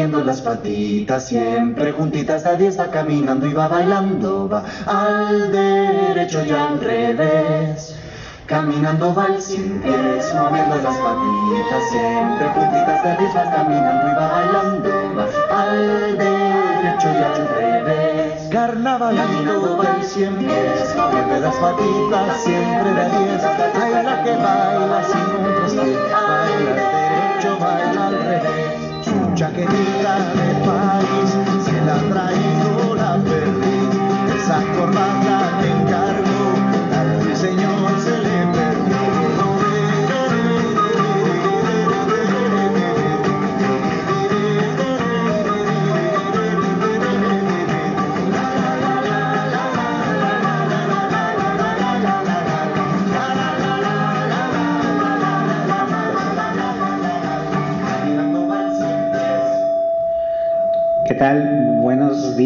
moviendo las patitas siempre juntitas diez va caminando y va bailando, va al derecho y al revés. Caminando va el cien pies, moviendo las patitas siempre juntitas a diez va caminando y va bailando, va al derecho y al revés. Carnaval caminando va el cien pies, moviendo las patitas siempre de diez, baila que baila sin un traspié, baila al derecho, baila al revés. Chaquetita de París se la ha traído la perdí. Esa corbata te encargo, al señor se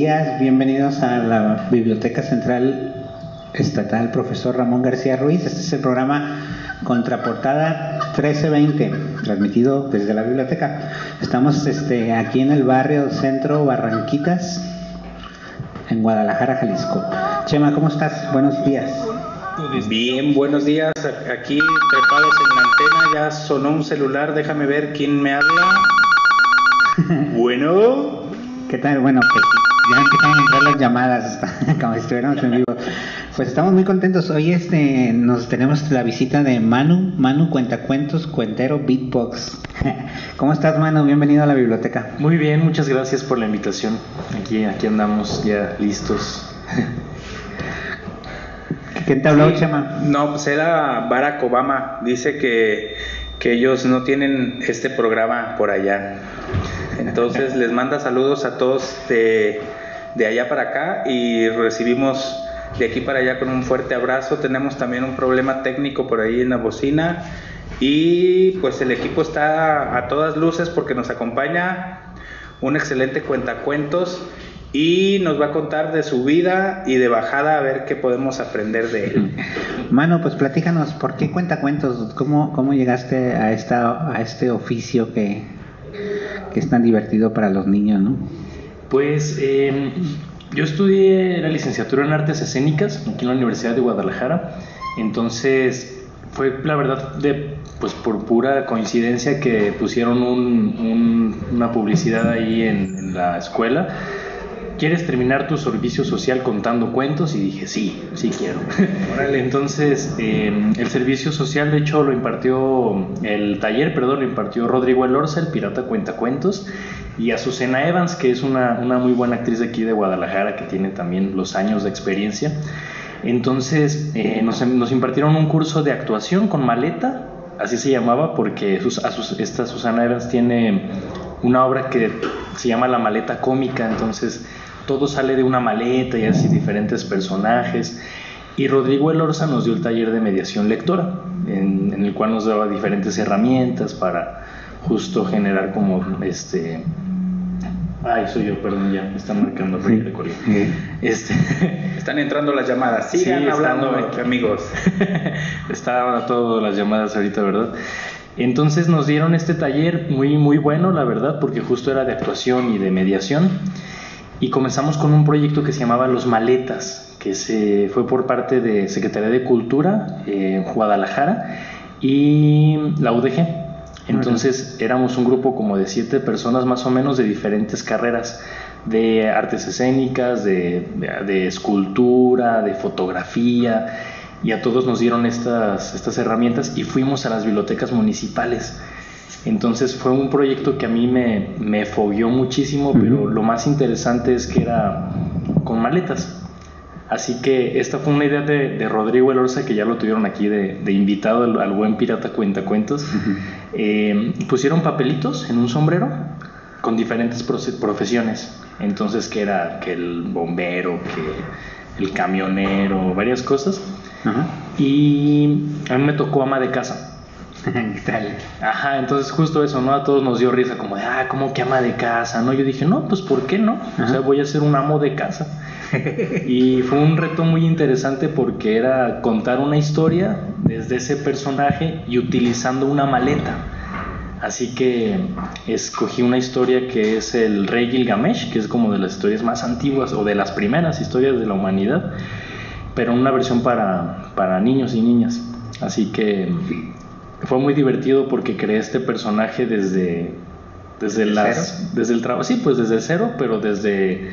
días, bienvenidos a la Biblioteca Central Estatal Profesor Ramón García Ruiz. Este es el programa Contraportada 1320, transmitido desde la biblioteca. Estamos este, aquí en el barrio Centro Barranquitas, en Guadalajara, Jalisco. Chema, ¿cómo estás? Buenos días. Bien, buenos días. Aquí trepados en la antena, ya sonó un celular. Déjame ver quién me habla. Bueno. ¿Qué tal? Bueno, pues ya empezaron a entrar las llamadas, como si estuviéramos en vivo. Pues estamos muy contentos. Hoy este nos tenemos la visita de Manu, Manu Cuentacuentos, Cuentero Beatbox. ¿Cómo estás, Manu? Bienvenido a la biblioteca. Muy bien, muchas gracias por la invitación. Aquí, aquí andamos ya listos. ¿Quién te habló, Sí. Chema? No, pues era Barack Obama. Dice que, que ellos no tienen este programa por allá. Entonces les manda saludos a todos de, de allá para acá y recibimos de aquí para allá con un fuerte abrazo. Tenemos también un problema técnico por ahí en la bocina y pues el equipo está a todas luces porque nos acompaña un excelente cuentacuentos y nos va a contar de su vida y de bajada a ver qué podemos aprender de él. Manu, pues platícanos, ¿por qué Cuentacuentos? ¿Cómo, cómo llegaste a, esta, a este oficio que, que es tan divertido para los niños, no? Pues eh, yo estudié la licenciatura en artes escénicas aquí en la Universidad de Guadalajara. Entonces fue la verdad de pues por pura coincidencia que pusieron un- un- una publicidad ahí en la escuela. ¿Quieres terminar tu servicio social contando cuentos? Y dije, sí, sí quiero. Entonces, eh, el servicio social, de hecho, lo impartió, el taller, perdón, lo impartió Rodrigo Elorza, el pirata cuentacuentos, y Azucena Evans, que es una, una muy buena actriz de aquí de Guadalajara, que tiene también los años de experiencia. Entonces, eh, nos, nos impartieron un curso de actuación con maleta, así se llamaba, porque sus, a sus- esta Susana Evans tiene una obra que se llama La maleta cómica, entonces todo sale de una maleta y así diferentes personajes. Y Rodrigo Elorza nos dio el taller de mediación lectora, en, en el cual nos daba diferentes herramientas para justo generar como este Ay, soy yo, perdón, ya me están marcando sí. de Sí. Este, Están entrando las llamadas. Sigan Sí, hablando, están- amigos. Estaban todas las llamadas ahorita, ¿verdad? Entonces nos dieron este taller muy, muy bueno, la verdad, porque justo era de actuación y de mediación. Y comenzamos con un proyecto que se llamaba Los Maletas, que se fue por parte de Secretaría de Cultura, eh, Guadalajara, y la UDG. Entonces éramos un grupo como de siete personas más o menos de diferentes carreras, de artes escénicas, de, de- de escultura, de fotografía, y a todos nos dieron estas, estas herramientas y fuimos a las bibliotecas municipales. Entonces fue un proyecto que a mí me, me fogueó muchísimo, pero lo más interesante es que era con maletas. Así que esta fue una idea de, de Rodrigo Elorza, que ya lo tuvieron aquí de, de invitado al, al buen pirata cuentacuentos. Eh, pusieron papelitos en un sombrero con diferentes profesiones. Entonces, que era que el bombero, que el camionero, varias cosas. Y a mí me tocó ama de casa. Ajá, entonces justo eso, ¿no? A todos nos dio risa, como de, ah, ¿cómo que ama de casa? ¿No? Yo dije, no, pues ¿por qué no? O sea, voy a ser un amo de casa. y fue un reto muy interesante porque era contar una historia desde ese personaje y utilizando una maleta. Así que escogí una historia que es el rey Gilgamesh, que es como de las historias más antiguas o de las primeras historias de la humanidad, pero una versión para, para niños y niñas. Así que fue muy divertido porque creé este personaje desde, desde, las, desde el trabajo, sí, pues desde cero, pero desde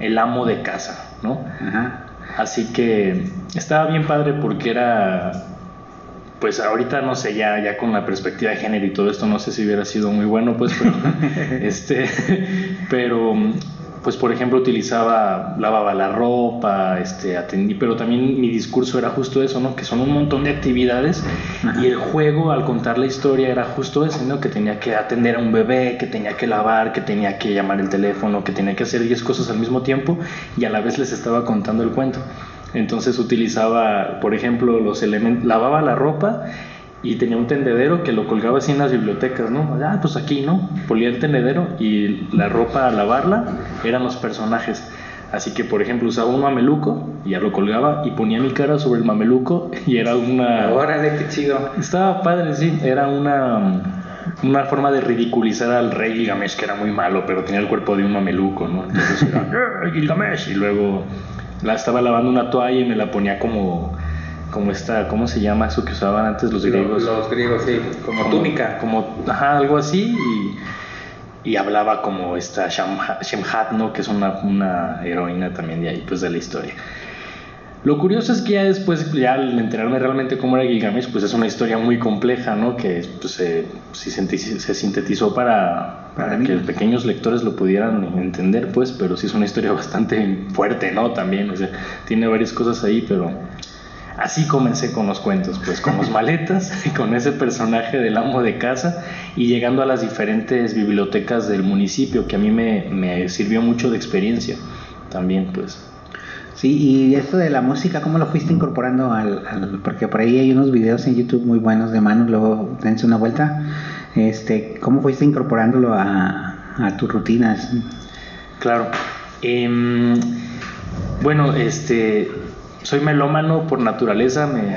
el amo de casa, ¿no? Ajá. Así que estaba bien padre porque era, pues ahorita no sé, ya, ya con la perspectiva de género y todo esto, no sé si hubiera sido muy bueno, pues, pero, este, pero, pues por ejemplo utilizaba, lavaba la ropa, este, atendí, pero también mi discurso era justo eso, ¿no? Que son un montón de actividades y el juego al contar la historia era justo eso, ¿no? Que tenía que atender a un bebé, que tenía que lavar, que tenía que llamar el teléfono, que tenía que hacer 10 cosas al mismo tiempo y a la vez les estaba contando el cuento. Entonces utilizaba, por ejemplo, los elementos, lavaba la ropa y tenía un tendedero que lo colgaba así en las bibliotecas, ¿no? Ah, pues aquí, ¿no? Polía el tendedero y la ropa a lavarla eran los personajes. Así que, por ejemplo, usaba un mameluco y ya lo colgaba y ponía mi cara sobre el mameluco y era una... Órale, qué chido. Estaba padre, sí. Era una, una forma de ridiculizar al rey Gilgamesh, que era muy malo, pero tenía el cuerpo de un mameluco, ¿no? Entonces era, "Eh, Gilgamesh. Y luego la estaba lavando una toalla y me la ponía como, como esta, ¿cómo se llama eso que usaban antes los griegos? Los griegos, sí, como túnica. Como, ajá, algo así. Y, y hablaba como esta Shemhat, ¿no? Que es una, una heroína también de ahí, pues de la historia. Lo curioso es que ya después, ya al enterarme realmente cómo era Gilgamesh, pues es una historia muy compleja, ¿no? Que pues, se, se se sintetizó para, Para para que niños. pequeños lectores lo pudieran entender, pues, pero sí es una historia bastante fuerte, ¿no? También, o sea, tiene varias cosas ahí, pero así comencé con los cuentos, pues con los maletas, y con ese personaje del amo de casa y llegando a las diferentes bibliotecas del municipio, que a mí me, me sirvió mucho de experiencia también, pues. Sí, y esto de la música, ¿cómo lo fuiste incorporando al, al- porque por ahí hay unos videos en YouTube muy buenos de Manu, luego dense una vuelta. Este, ¿cómo fuiste incorporándolo a, a tus rutinas? Claro. Em, bueno, este, soy melómano por naturaleza, me...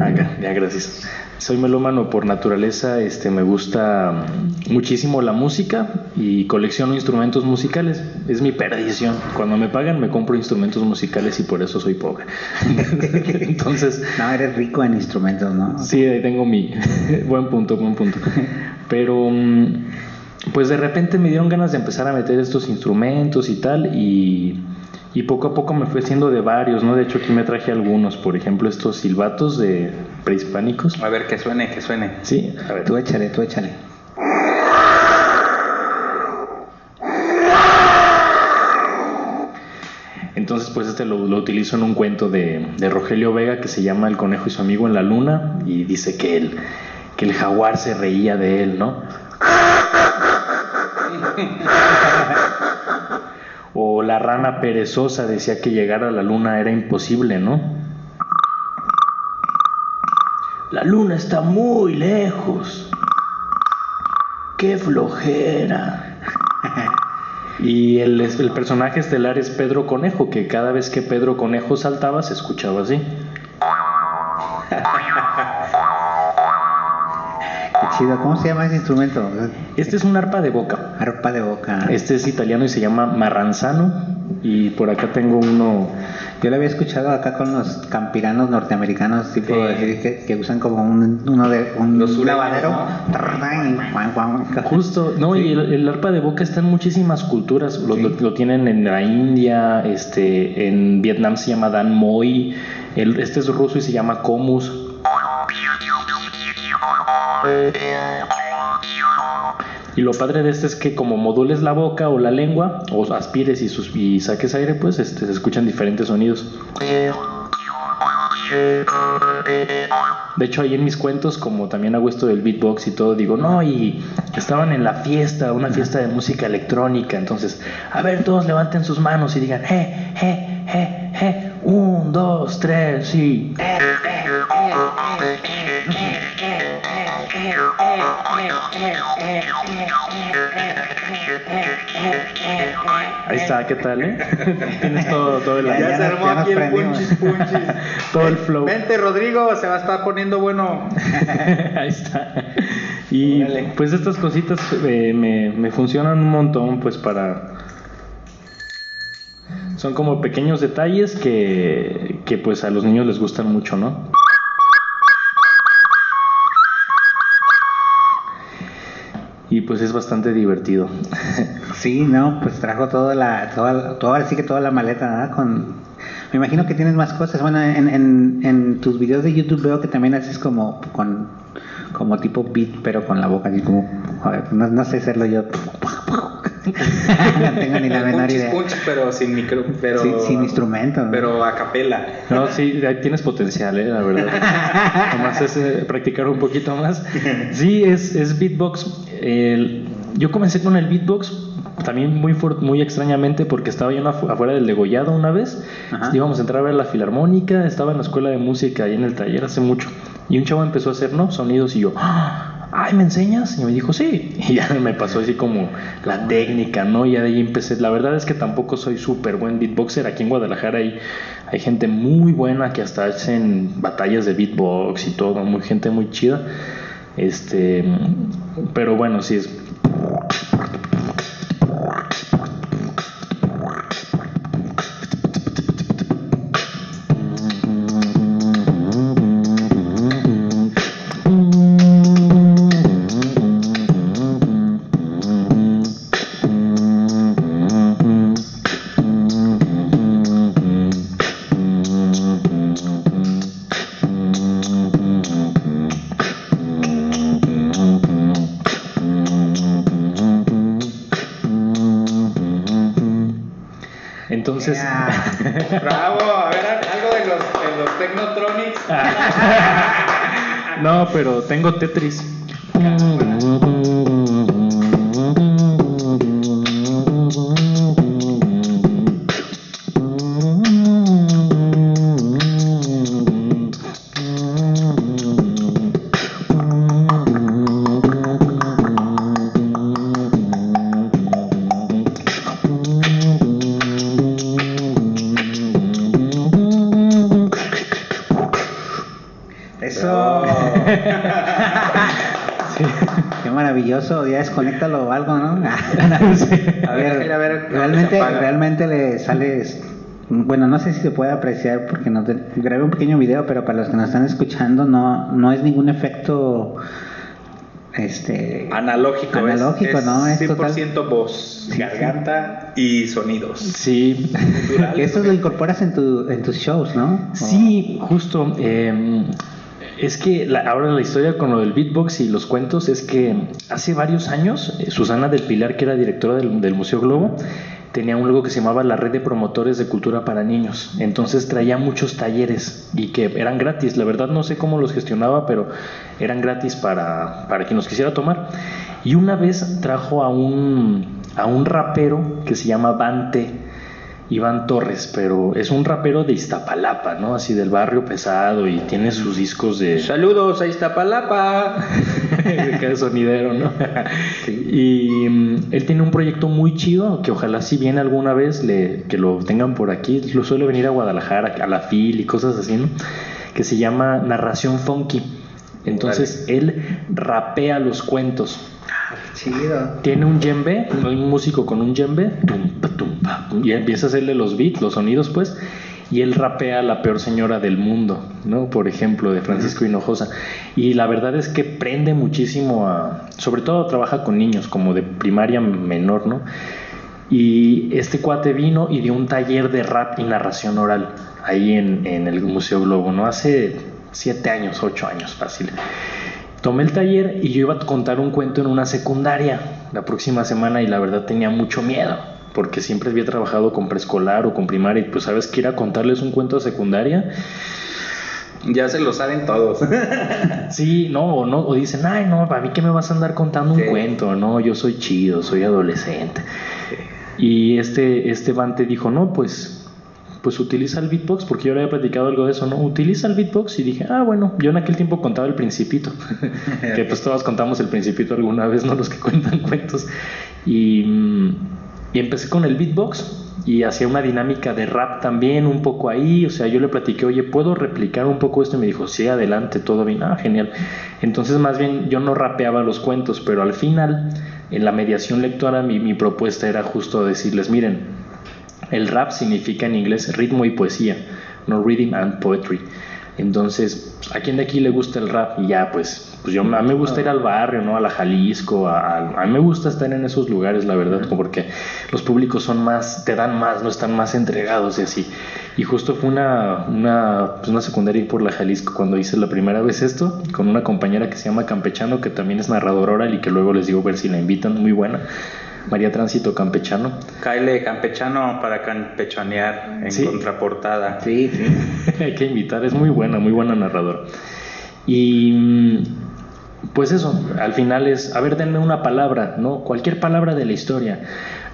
Ah, ya, ya, gracias. Soy melómano por naturaleza, este, me gusta muchísimo la música y colecciono instrumentos musicales. Es mi perdición. Cuando me pagan me compro instrumentos musicales y por eso soy pobre. Entonces, No, eres rico en instrumentos, ¿no? Sí, ahí tengo mi buen punto, buen punto. Pero mm, pues de repente me dieron ganas de empezar a meter estos instrumentos y tal y, y poco a poco me fui haciendo de varios, ¿no? De hecho aquí me traje algunos, por ejemplo estos silbatos de prehispánicos. A ver, que suene, que suene. Sí, a ver. Tú échale, tú échale. Entonces, pues este lo, lo utilizo en un cuento de, de Rogelio Vega que se llama El conejo y su amigo en la luna y dice que el, que el jaguar se reía de él, ¿no? o la rana perezosa decía que llegar a la luna era imposible, ¿no? La luna está muy lejos. Qué flojera. Y el, el personaje estelar es Pedro Conejo, que cada vez que Pedro Conejo saltaba se escuchaba así. Chido. ¿Cómo se llama ese instrumento? Este es un arpa de boca. Arpa de boca. Este es italiano y se llama marranzano. Y por acá tengo uno. Yo lo había escuchado acá con los campiranos norteamericanos, tipo Sí. así que, que usan como un, uno de un Los sureños, lavadero. ¿no? Justo, no, y el, el arpa de boca está en muchísimas culturas. Lo, Sí. lo- lo tienen en la India, este, en Vietnam se llama Dan Moi, el, este es ruso y se llama Komus. Y lo padre de este es que como modules la boca o la lengua, o aspires y, y saques aire, pues este, se escuchan diferentes sonidos. De hecho, ahí en mis cuentos, como también hago esto del beatbox y todo, digo, no, y estaban en la fiesta, una fiesta de música electrónica. Entonces, a ver, todos levanten sus manos y digan, eh, eh, eh, eh, un, dos, tres, sí. Ahí está, ¿qué tal, eh? Tienes todo, todo el Ya, Ya, ya se nos- armó ya nos aquí el prendimos. punchis punchis. Todo el flow. Vente, Rodrigo, se va a estar poniendo bueno. Ahí está. Y Órale. pues estas cositas eh, me, me funcionan un montón, pues para... Son como pequeños detalles que, que pues a los niños les gustan mucho, ¿no? Y pues es bastante divertido. Sí, no, pues trajo toda la, toda, toda, sí que toda la maleta, ¿verdad? Con, me imagino que tienes más cosas. Bueno, en, en, tus videos de YouTube veo que también haces como con, como tipo beat, pero con la boca, así como, no, no sé hacerlo yo. No tengo ni la menor punchis idea. punchis, pero sin micro, pero Sin- sin instrumento, ¿no? Pero a capela. No, sí, ahí tienes potencial, eh, la verdad. Nomás es eh, practicar un poquito más. Sí, es, es beatbox. El- yo comencé con el beatbox también muy muy extrañamente porque estaba yo afu- afuera del degollado una vez. Ajá. Íbamos a entrar a ver la filarmónica, estaba en la escuela de música ahí en el taller hace mucho. Y un chavo empezó a hacer ¿no? sonidos y yo, "Ah, ay, ¿me enseñas? Y me dijo, sí. Y ya me pasó así como la técnica, ¿no? Y ya de ahí empecé. La verdad es que tampoco soy súper buen beatboxer. Aquí en Guadalajara hay, hay gente muy buena que hasta hacen batallas de beatbox y todo, muy gente muy chida. Este, pero bueno, sí es. Bravo, a ver algo de los, de los Technotronics. no, pero tengo Tetris. Maravilloso, ya desconéctalo o algo, ¿no? A ver, mira, a ver, ¿dónde se realmente, realmente le sales, bueno, no sé si se puede apreciar porque no te, grabé un pequeño video, pero para los que nos están escuchando no, no es ningún efecto, este, Analógico, Analógico, es, ¿no? Es 100% voz, Sí, garganta y sonidos. Sí, esto lo incorporas en tu, en tus shows, ¿no? sí, justo. eh, es que la- ahora la historia con lo del beatbox y los cuentos es que hace varios años eh, Susana del Pilar, que era directora del, Museo Globo, tenía un algo que se llamaba la Red de Promotores de Cultura para Niños. Entonces traía muchos talleres y que eran gratis. La verdad no sé cómo los gestionaba, pero eran gratis para, para quien los quisiera tomar. Y una vez trajo a un, a un rapero que se llama Bante. Iván Torres, pero es un rapero de Iztapalapa, ¿no? Así del barrio pesado y tiene sus discos de... Saludos a Iztapalapa. de sonidero, ¿no? Y mm, él tiene un proyecto muy chido que ojalá si viene alguna vez le, que lo tengan por aquí. Lo suele venir a Guadalajara, a la FIL y cosas así, ¿no? Que se llama Narración Funky. Entonces él rapea los cuentos. Chido. Tiene un djembe, un músico con un djembe, y empieza a hacerle los beats, los sonidos, pues, y él rapea La peor señora del mundo, ¿no? Por ejemplo, de Francisco Hinojosa. Y la verdad es que prende muchísimo a. Sobre todo trabaja con niños, como de primaria menor, ¿no? Y este cuate vino y dio un taller de rap y narración oral ahí en, en el Museo Globo, ¿no? Hace siete años, ocho años, fácil. Tomé el taller y yo iba a contar un cuento en una secundaria la próxima semana y la verdad tenía mucho miedo porque siempre había trabajado con preescolar o con primaria y pues sabes que ir a contarles un cuento a secundaria Ya se lo saben todos. Sí, no, o no, o dicen, ay, no, a mí que me vas a andar contando un cuento, no, yo soy chido, soy adolescente. Y este, este Vante dijo, no, pues, pues utiliza el beatbox, porque yo le había platicado algo de eso, ¿no? Utiliza el beatbox y dije, ah, bueno, yo en aquel tiempo contaba el principito, que pues todos contamos el principito alguna vez, ¿no? Los que cuentan cuentos. Y, mm, y empecé con el beatbox y hacía una dinámica de rap también un poco ahí, o sea, yo le platiqué, oye, ¿puedo replicar un poco esto? Y me dijo, sí, adelante, todo bien, ah, genial. Entonces, más bien, yo no rapeaba los cuentos, pero al final, en la mediación lectora, mi, mi propuesta era justo decirles, miren, el rap significa en inglés ritmo y poesía, no rhythm and poetry. Entonces, ¿a quién de aquí le gusta el rap? Y ya, pues, pues yo, a mí me gusta ir al barrio, ¿no? A la Jalisco, a, a- a mí me gusta estar en esos lugares, la verdad, porque los públicos son más, te dan más, no están más entregados y así. Y justo fue una, una, pues una secundaria por la Jalisco cuando hice la primera vez esto, con una compañera que se llama Campechano, que también es narradora oral y que luego les digo ver si la invitan, muy buena. María Tránsito Campechano. Kyle Campechano para campechanear en Sí. contraportada. Sí, sí. Hay que invitar, es muy buena, muy buena narradora. Y mm, pues eso, al final es, a ver, denme una palabra, ¿no? Cualquier palabra de la historia.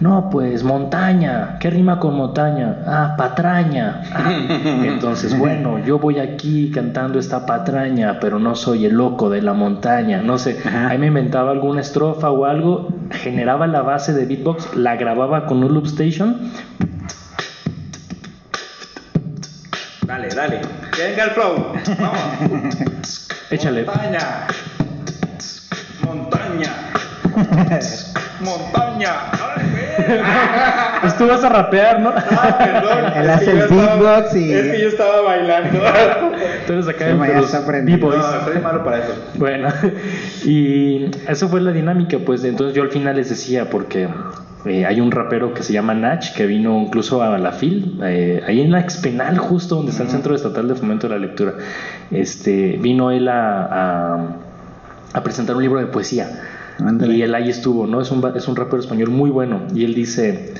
No, pues montaña, ¿qué rima con montaña? Ah, patraña. Ah, entonces, bueno, yo voy aquí cantando esta patraña, pero no soy el loco de la montaña, no sé. Ahí me inventaba alguna estrofa o algo, generaba la base de beatbox, la grababa con un loop station Dale, dale. Venga el flow. Vamos. Échale. Montaña. Montaña. Montaña. Pues tú vas a rapear, ¿no? Ah, perdón. Él Es hace el beatbox y- Es que yo estaba bailando. Entonces acá Sí, en. B-boys. No, soy malo para eso. Bueno, y eso fue la dinámica, pues entonces yo al final les decía, porque eh, hay un rapero que se llama Nach, que vino incluso a la FIL, eh, ahí en la Expenal, justo donde está el Centro Estatal de Fomento de la Lectura, este, vino él a, a, a presentar un libro de poesía. Y él ahí estuvo, ¿no? Es un, es un rapero español muy bueno. Y él dice,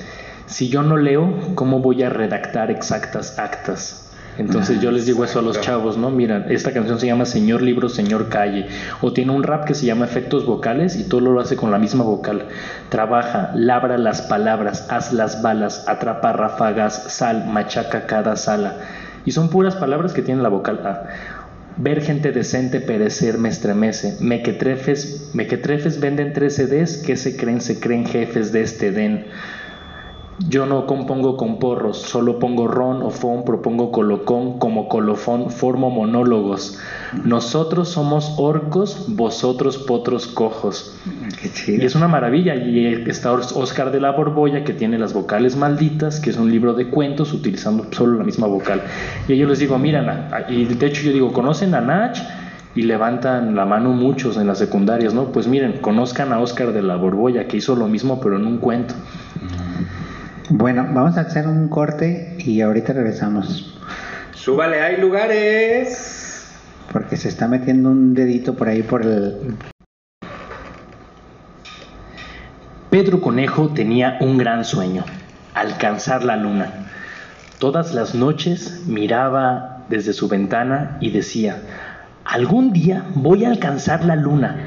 si yo no leo, ¿cómo voy a redactar exactas actas? Entonces yo les digo eso a los chavos, ¿no? Mira, esta canción se llama Señor Libro, Señor Calle. O tiene un rap que se llama Efectos Vocales y todo lo hace con la misma vocal. Trabaja, labra las palabras, haz las balas, atrapa ráfagas, sal, machaca cada sala. Y son puras palabras que tienen la vocal A. Ver gente decente perecer me estremece. Mequetrefes, mequetrefes venden tres CDs que se creen, se creen jefes de este den. Yo no compongo con porros, solo pongo ron o fon, propongo colocón, como colofón, formo monólogos. Nosotros somos orcos, vosotros potros cojos. Qué chido. Y es una maravilla. Y está Oscar de la Borbolla, que tiene las vocales malditas, que es un libro de cuentos utilizando solo la misma vocal. Y yo les digo, miran, a- y de hecho yo digo, ¿conocen a Nach? Y levantan la mano muchos en las secundarias, ¿no? Pues miren, conozcan a Oscar de la Borbolla, que hizo lo mismo, pero en un cuento. Bueno, vamos a hacer un corte y ahorita regresamos. Súbale, hay lugares. Porque se está metiendo un dedito por ahí por el. Pedro Conejo tenía un gran sueño, alcanzar la luna. Todas las noches miraba desde su ventana y decía, algún día voy a alcanzar la luna,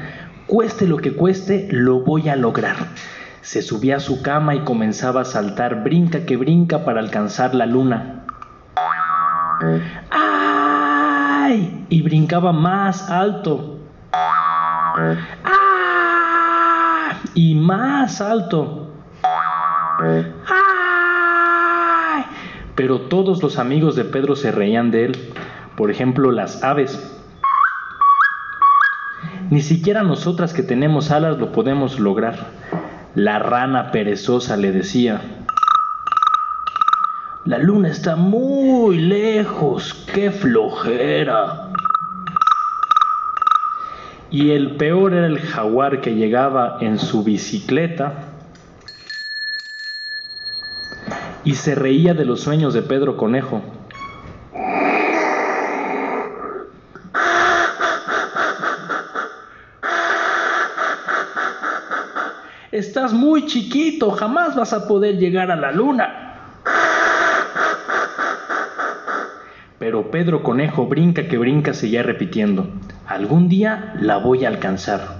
cueste lo que cueste, lo voy a lograr. Se subía a su cama y comenzaba a saltar, brinca que brinca para alcanzar la luna. ¡Ay! Y brincaba más alto. ¡Ah! Y más alto. ¡Ay! Pero todos los amigos de Pedro se reían de él. Por ejemplo, las aves. Ni siquiera nosotras que tenemos alas lo podemos lograr. La rana perezosa le decía, la luna está muy lejos, qué flojera. Y el peor era el jaguar que llegaba en su bicicleta y se reía de los sueños de Pedro Conejo. Estás muy chiquito, jamás vas a poder llegar a la luna. Pero Pedro Conejo brinca que brinca seguía repitiendo, algún día la voy a alcanzar.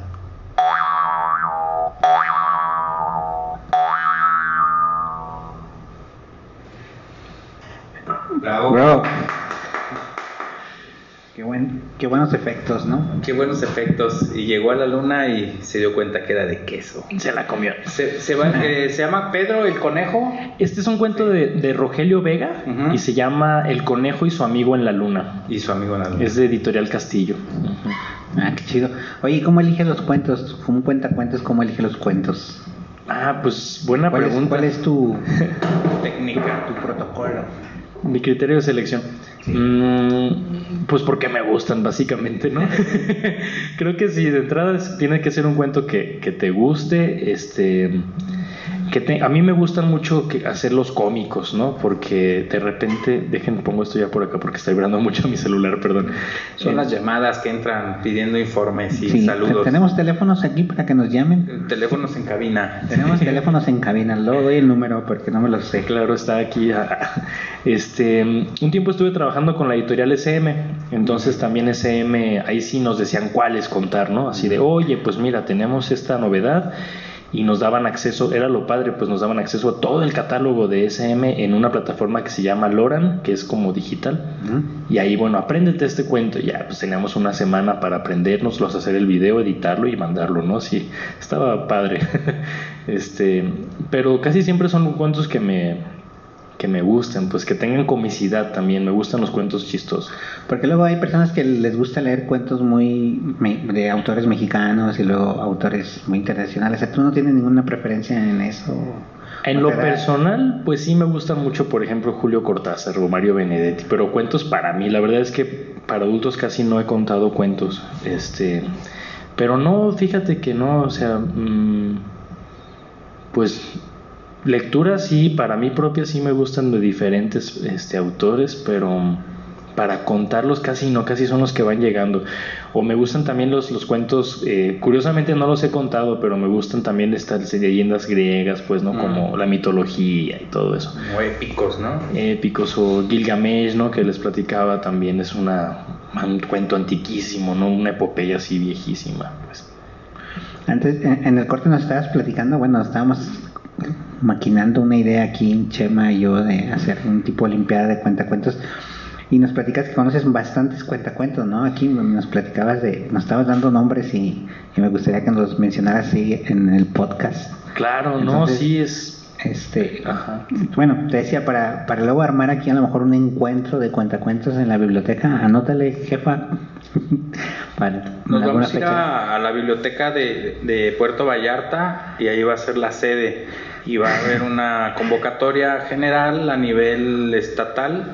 Buenos efectos, ¿no? Qué buenos efectos. Y llegó a la luna y se dio cuenta que era de queso. Se la comió. Se, se va- eh, se llama Pedro el Conejo. Este es un cuento de, de Rogelio Vega y se llama El conejo y su amigo en la luna. Y su amigo en la luna. Es de Editorial Castillo. Ah, qué chido. Oye, ¿y ¿cómo elige los cuentos? Como un cuentacuentos, ¿cómo elige los cuentos? Ah, pues buena ¿Cuál es, pregunta. cuál es tu, técnica. tu protocolo? Mi criterio de selección. Mm, pues porque me gustan, básicamente, ¿no? Creo que sí, de entrada tiene que ser un cuento que, que te guste, este... Que te- a mí me gustan mucho que hacerlos cómicos, ¿no? Porque de repente, dejen, pongo esto ya por acá porque está vibrando mucho mi celular, perdón. Son Eh, las llamadas que entran pidiendo informes y Sí, saludos. Tenemos teléfonos aquí para que nos llamen. Teléfonos en cabina. Tenemos teléfonos en cabina. Luego doy el número porque no me lo sé. Claro, está aquí. ah, Este, un tiempo estuve trabajando con la editorial SM, entonces también SM, ahí sí nos decían cuáles contar, ¿no? Así de, oye, pues mira, tenemos esta novedad y nos daban acceso, era lo padre, pues nos daban acceso a todo el catálogo de SM en una plataforma que se llama Loran, que es como digital. Y ahí, bueno, apréndete este cuento. Ya, pues teníamos una semana para aprendérnoslos, hacer el video, editarlo y mandarlo, ¿no? Sí, estaba padre. este, pero casi siempre son cuentos que me, que me gustan, pues que tengan comicidad también. Me gustan los cuentos chistosos. Porque luego hay personas que les gusta leer cuentos muy me- de autores mexicanos y luego autores muy internacionales. ¿Tú no tienes ninguna preferencia en eso? En ¿No lo personal, pues sí me gusta mucho, por ejemplo, Julio Cortázar o Mario Benedetti, pero cuentos para mí, la verdad es que para adultos casi no he contado cuentos, este, pero no, fíjate que no, o sea, mm, pues lecturas sí, para mí propia sí me gustan de diferentes este, autores, pero para contarlos casi no, casi son los que van llegando. O me gustan también los, los cuentos, eh, curiosamente no los he contado, pero me gustan también estas leyendas griegas, pues, ¿no? Mm. Como la mitología y todo eso. Muy épicos, ¿no? Épicos o Gilgamesh, ¿no? Que les platicaba también es una, un cuento antiquísimo, ¿no? Una epopeya así viejísima, pues. Antes, en, en el corte nos estabas platicando, bueno, estábamos maquinando una idea aquí, Chema y yo, de hacer un tipo de olimpiada de cuentacuentos. Y nos platicas que conoces bastantes cuentacuentos, ¿no? Aquí nos platicabas de, nos estabas dando nombres y, y me gustaría que nos los mencionaras así en el podcast. Claro, no, sí es... Este, Ajá. bueno, te decía, para, para luego armar aquí a lo mejor un encuentro de cuentacuentos en la biblioteca, anótale, jefa, para Nos vamos a ir a, a la biblioteca de, de Puerto Vallarta y ahí va a ser la sede. Y va a haber una convocatoria general a nivel estatal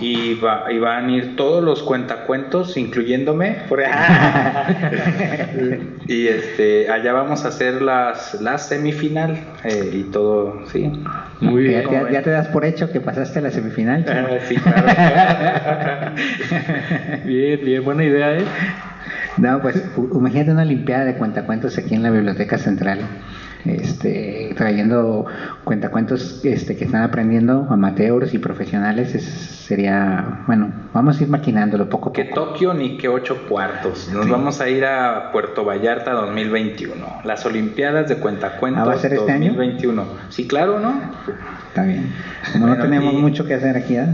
y, va, y van a ir todos los cuentacuentos, incluyéndome. por- y este, allá vamos a hacer las, la semifinal eh, y todo, sí. Muy bien. ya, ya- ya te das por hecho que pasaste a la semifinal. Ah, sí, claro. Bien, bien, buena idea, ¿eh? No, pues imagínate una limpiada de cuentacuentos aquí en la Biblioteca Central. Este, trayendo cuentacuentos este, que están aprendiendo, amateurs y profesionales. Es, sería, bueno, vamos a ir maquinándolo poco a Que poco. Tokio ni que ocho cuartos. Nos vamos a ir a Puerto Vallarta 2021. Las Olimpiadas de Cuentacuentos Ah, ¿va a ser este año? 2021. Sí, claro, ¿no? Está bien. Como no Bueno, tenemos y- mucho que hacer aquí, ¿eh?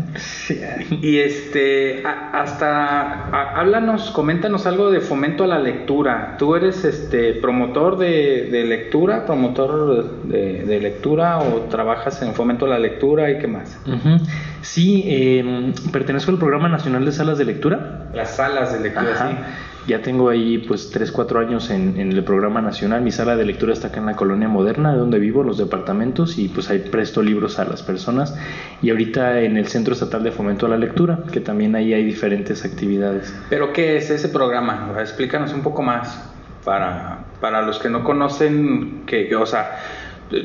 Y este, a- hasta, a- háblanos, coméntanos algo de fomento a la lectura. ¿Tú eres este promotor de, de lectura, promotor de, de lectura o trabajas en fomento a la lectura y qué más? Ujú. Sí, eh, pertenezco al Programa Nacional de Salas de Lectura. Las salas de lectura, Ajá. sí. Ya tengo ahí pues 3, 4 años en, en el programa nacional. Mi sala de lectura está acá en la colonia moderna, de donde vivo, los departamentos, y pues ahí presto libros a las personas. Y ahorita en el Centro Estatal de Fomento a la Lectura, que también ahí hay diferentes actividades. Pero ¿qué es ese programa? Explícanos un poco más para, para los que no conocen, que, que, o sea,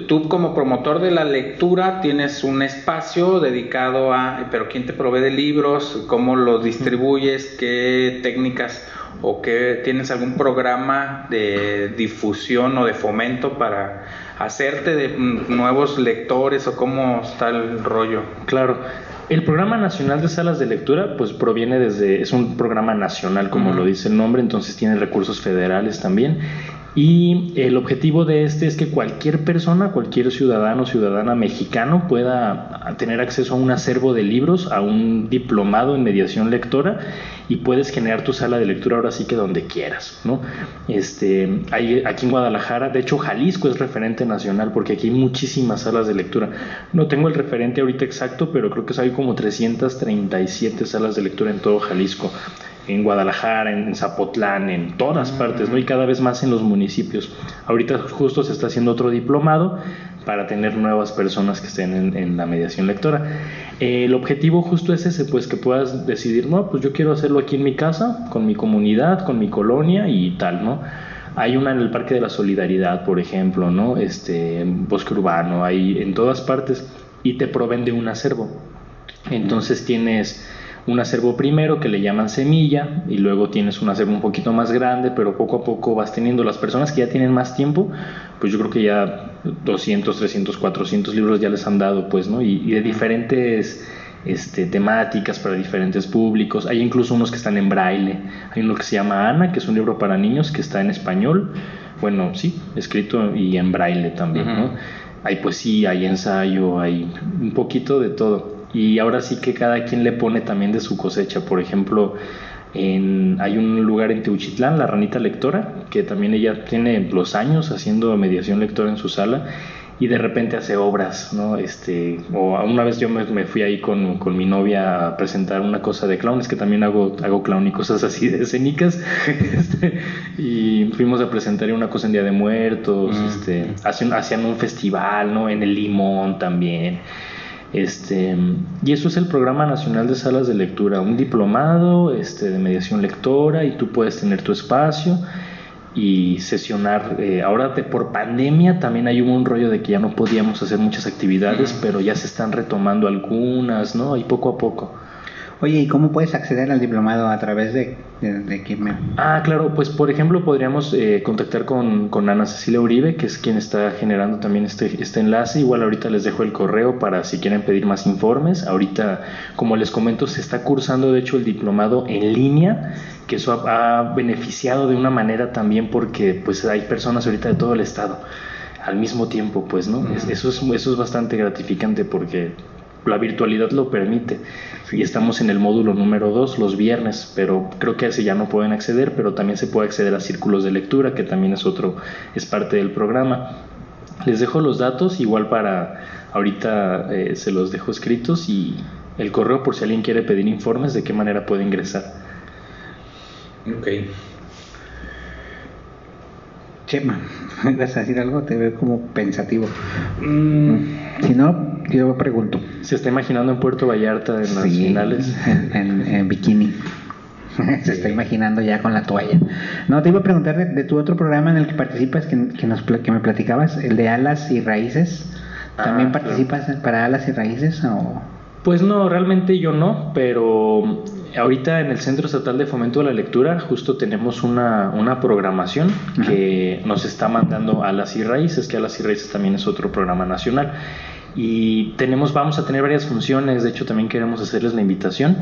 tú como promotor de la lectura tienes un espacio dedicado a, pero ¿quién te provee de libros? ¿Cómo los distribuyes? ¿Qué técnicas o qué tienes algún programa de difusión o de fomento para hacerte de nuevos lectores o cómo está el rollo? Claro. El Programa Nacional de Salas de Lectura, pues proviene desde, es un programa nacional, como lo dice el nombre, entonces tiene recursos federales también. Y el objetivo de este es que cualquier persona, cualquier ciudadano o ciudadana mexicano pueda tener acceso a un acervo de libros, a un diplomado en mediación lectora y puedes generar tu sala de lectura ahora sí que donde quieras, ¿no? Este, hay, aquí en Guadalajara, de hecho Jalisco es referente nacional porque aquí hay muchísimas salas de lectura. No tengo el referente ahorita exacto, pero creo que hay como 337 salas de lectura en todo Jalisco en Guadalajara, en Zapotlán, en todas partes, ¿no? Y cada vez más en los municipios. Ahorita justo se está haciendo otro diplomado para tener nuevas personas que estén en, en la mediación lectora. Eh, el objetivo justo es ese, pues que puedas decidir, no, pues yo quiero hacerlo aquí en mi casa, con mi comunidad, con mi colonia y tal, ¿no? Hay una en el Parque de la Solidaridad, por ejemplo, ¿no? Este, en Bosque Urbano, hay en todas partes y te proveen de un acervo. Entonces tienes un acervo primero que le llaman semilla y luego tienes un acervo un poquito más grande, pero poco a poco vas teniendo las personas que ya tienen más tiempo, pues yo creo que ya 200, 300, 400 libros ya les han dado, pues, ¿no? Y, y de diferentes este, temáticas para diferentes públicos. Hay incluso unos que están en braille. Hay uno que se llama Ana, que es un libro para niños que está en español. Bueno, sí, escrito y en braille también, ¿no? Hay poesía, hay ensayo, hay un poquito de todo. Y ahora sí que cada quien le pone también de su cosecha. Por ejemplo, en, hay un lugar en Teuchitlán, la ranita lectora, que también ella tiene los años haciendo mediación lectora en su sala y de repente hace obras, ¿no? Este, o una vez yo me, me fui ahí con, con mi novia a presentar una cosa de clown, es que también hago, hago clown y cosas así de escénicas, este, y fuimos a presentar una cosa en Día de Muertos, Mm. este, hacían, hacían un festival, ¿no? En el Limón también. Este, y eso es el Programa Nacional de Salas de Lectura, un diplomado este, de mediación lectora y tú puedes tener tu espacio y sesionar. eh, ahora de- por pandemia también hay un rollo de que ya no podíamos hacer muchas actividades, pero ya se están retomando algunas, ¿no? Y poco a poco. Oye, ¿y cómo puedes acceder al diplomado a través de, de, de quién me- Ah, claro, pues por ejemplo podríamos eh, contactar con, con Ana Cecilia Uribe, que es quien está generando también este, este enlace. Igual ahorita les dejo el correo para si quieren pedir más informes. Ahorita, como les comento, se está cursando de hecho el diplomado en línea, que eso ha, ha beneficiado de una manera también porque pues hay personas ahorita de todo el estado al mismo tiempo, pues, ¿no? Es- eso, es, eso es bastante gratificante porque la virtualidad lo permite. Y estamos en el módulo número 2 los viernes, pero creo que a ese ya no pueden acceder, pero también se puede acceder a círculos de lectura, que también es otro, es parte del programa. Les dejo los datos, igual para ahorita eh, se los dejo escritos y el correo por si alguien quiere pedir informes de qué manera puede ingresar. Ok. Chema, ¿vas a decir algo? Te veo como pensativo. Mm, Si no, yo pregunto. Se está imaginando en Puerto Vallarta en las Sí, finales. En, en- en bikini. Se está imaginando ya con la toalla. No, te iba a preguntar de, de tu otro programa en el que participas, que, que nos, que me platicabas, el de Alas y Raíces. ¿También Ah, claro. participas para Alas y Raíces o...? Pues no, realmente yo no, pero ahorita en el Centro Estatal de Fomento de la Lectura justo tenemos una, una programación que nos está mandando Alas y Raíces, que Alas y Raíces también es otro programa nacional. Y tenemos vamos a tener varias funciones de hecho también queremos hacerles la invitación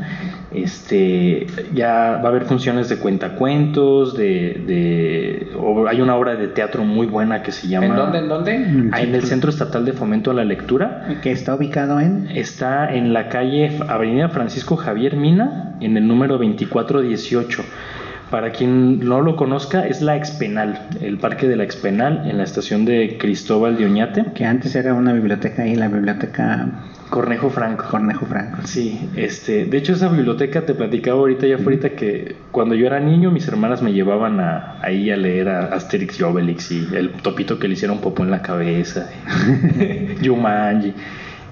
este ya va a haber funciones de cuentacuentos de, de o hay una obra de teatro muy buena que se llama ¿En dónde? ¿En dónde? Ah, en el Centro Estatal de Fomento a la Lectura Que está ubicado en. está en la calle Avenida Francisco Javier Mina en el número 2418 para quien no lo conozca, es la Expenal, el parque de la Expenal, en la estación de Cristóbal de Oñate, Que antes era una biblioteca ahí, la biblioteca Cornejo Franco. Cornejo Franco. Sí, este, de hecho esa biblioteca te platicaba ahorita ya ahorita que cuando yo era niño mis hermanas me llevaban a, ahí a leer a Asterix y Obelix y el topito que le hicieron popó en la cabeza, Yumanji.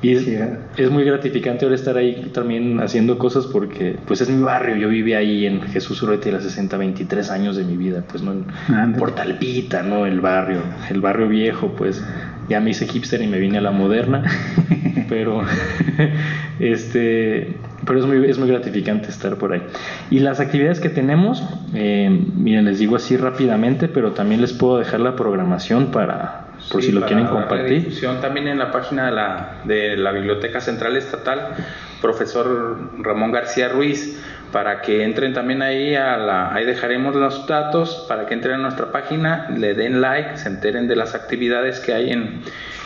Y es, Sí, ¿verdad? es muy gratificante ahora estar ahí también haciendo cosas porque pues es mi barrio, yo viví ahí en Jesús Urete las 60, 23 años de mi vida, pues no en. Portalpita, ¿no? El barrio, el barrio viejo, pues ya me hice hipster y me vine a la moderna, pero este pero es muy, es muy gratificante estar por ahí. Y las actividades que tenemos, eh, miren, les digo así rápidamente, pero también les puedo dejar la programación para, por Sí, si lo para quieren compartir. difusión también en la página de la, de la Biblioteca Central Estatal, profesor Ramón García Ruiz, para que entren también ahí a la, ahí dejaremos los datos para que entren a nuestra página, le den like, se enteren de las actividades que hay en